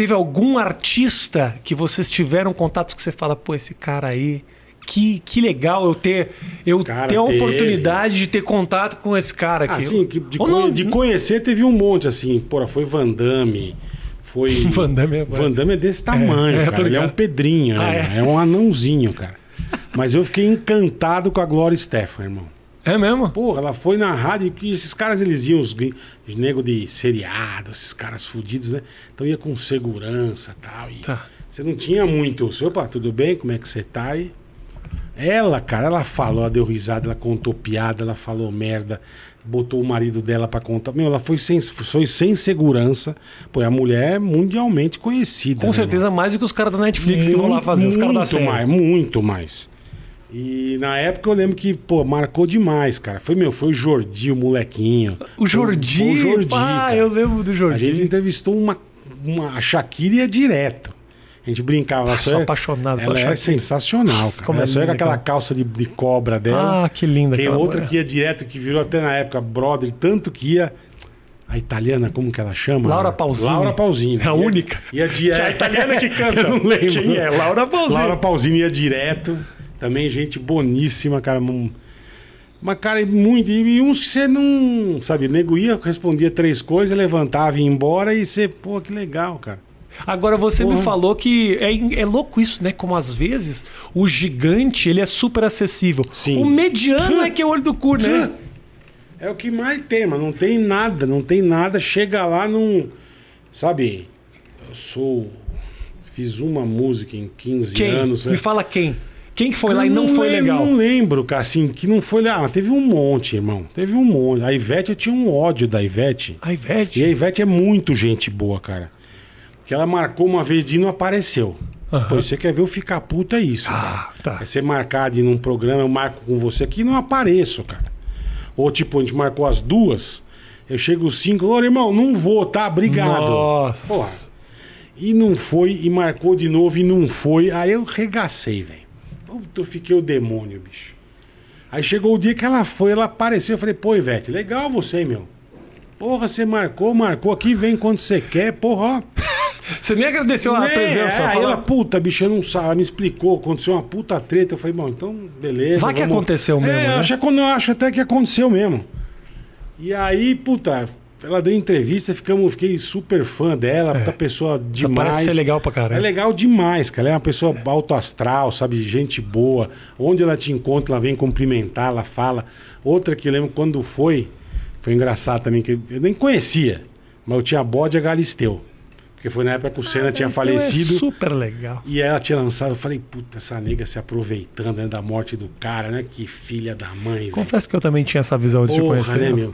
teve algum artista que vocês tiveram contato que você fala, pô, esse cara aí. Que, que legal eu ter eu Cara, ter a teve. oportunidade de ter contato com esse cara aqui. Assim, que de, conhe- não- de conhecer teve um monte, assim. Porra, foi Van Damme. Foi. Van Damme é- Van Damme é desse tamanho, é, tô cara. Ele é um pedrinho, né? Ah, é? um anãozinho, cara. Mas eu fiquei encantado com a Glória Stefan, irmão. É mesmo? Porra, ela foi na rádio e esses caras eles iam, os, os nego de seriado, esses caras fudidos, né? Então ia com segurança e tal. E Tá. Você não tinha muito. Opa, tudo bem? Como é que você tá? E ela, cara, ela falou, ela deu risada, ela contou piada, ela falou merda, botou o marido dela pra contar. Meu, ela foi sem, foi sem segurança. Pô, a mulher é mundialmente conhecida. Com né, certeza mais do que os caras da Netflix que vão lá muito, fazer, os caras da muito série. mais, muito mais. E na época eu lembro que, pô, marcou demais, cara. Foi, meu, foi o Jordi, o molequinho. O Jordi, Foi o Jordi, cara. eu lembro do A Jordi. gente entrevistou uma, uma a Shakira ia direto. A gente brincava. Ah, só sou é- apaixonado pela Ela é sensacional, Nossa, cara. Ela é só com linda aquela calça de, de cobra dela. Ah, que linda Tem outra mulher. que ia direto, que virou até na época brother, tanto que ia. A italiana, como que ela chama? Laura Pausini. Laura Pausini. É a Ia- única. Ia direto. Que a italiana que canta. Eu não lembro. Quem é? Laura Pausini. Laura Pausini ia direto. Também gente boníssima, cara. um- Mas, cara, muito. E uns que você não. Sabe, nego ia, respondia três coisas, levantava e ia embora e você, pô, que legal, cara. Agora você me Porra. falou que é, é louco isso, né? Como às vezes o gigante ele é super acessível. Sim. O mediano é que é o olho do cu, né? É o que mais tem, mas não tem nada, não tem nada. Chega lá, não. Sabe, eu sou. Fiz uma música em 15 Quem? anos. Me né? fala quem. Quem que foi lá e Eu não foi lembro- legal? Não lembro, cara, assim, que não foi lá. Mas teve um monte, irmão. Teve um monte. A Ivete, eu tinha um ódio da Ivete. A Ivete. E a Ivete é muito gente boa, cara. Que ela marcou uma vez de e não apareceu. Aham. Pô, você quer ver eu ficar puta, é isso. Ah, cara. tá. É ser marcado em um programa, eu marco com você aqui e não apareço, cara. Ou tipo, a gente marcou as duas, eu chego cinco, ô irmão, não vou, tá? Obrigado. Nossa. Porra. E não foi, e marcou de novo e não foi. Aí eu regacei, velho. Puta, eu fiquei o demônio, bicho. Aí chegou o dia que ela foi, ela apareceu. Eu falei, pô, Ivete, legal você, meu. Porra, você marcou, marcou aqui, vem quando você quer, porra, ó. Você nem agradeceu a Né? presença. É, aí ela, puta, bicho, eu não sabe, ela me explicou, aconteceu uma puta treta. Eu falei, bom, então, beleza. Vai que aconteceu mesmo, É, né? eu acho, que- eu acho até que aconteceu mesmo. E aí, puta, ela deu entrevista, ficamos, fiquei super fã dela, puta pessoa demais. É. parece ser legal pra caralho. É legal demais, cara. Ela é uma pessoa alto astral, sabe? Gente boa. Onde ela te encontra, ela vem cumprimentar, ela fala. Outra que eu lembro quando foi, foi engraçado também, que eu nem conhecia, mas eu tinha bode a Galisteu. Porque foi na época que o Senna tinha Esse teu falecido. É super legal. E ela tinha lançado, eu falei, puta, essa nega se aproveitando né, da morte do cara, né? Que filha da mãe. Confesso que eu também tinha essa visão antes de Porra, conhecer. né, ela.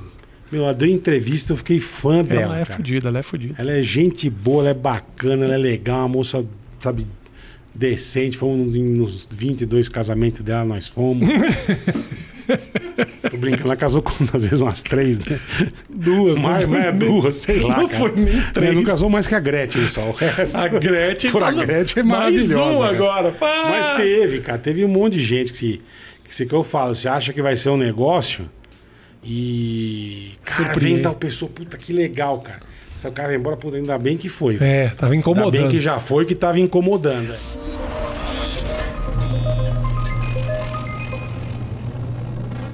Meu? Ela deu entrevista, eu fiquei fã dela. Ela é cara. fodida, ela é fodida. Ela é gente boa, ela é bacana, ela é legal, uma moça, sabe, decente. Fomos nos 22 casamentos dela, nós fomos. Tô brincando, ela casou com às vezes umas três, né? Duas, Mais, não mais nem- duas, sei lá. não cara. foi nem Ela três. Não casou mais que a Gretchen só. O resto. A Gretchen Por tá a Gretchen é Mais maravilhosa. um cara. agora. pá! Mas teve, cara. Teve um monte de gente que. Que, que eu falo, você acha que vai ser um negócio e. Cara, Surpreende. vem tal pessoa, puta, que legal, cara. Se o cara vai embora, puta, ainda bem que foi. É, tava Ainda incomodando. bem que já foi que tava incomodando.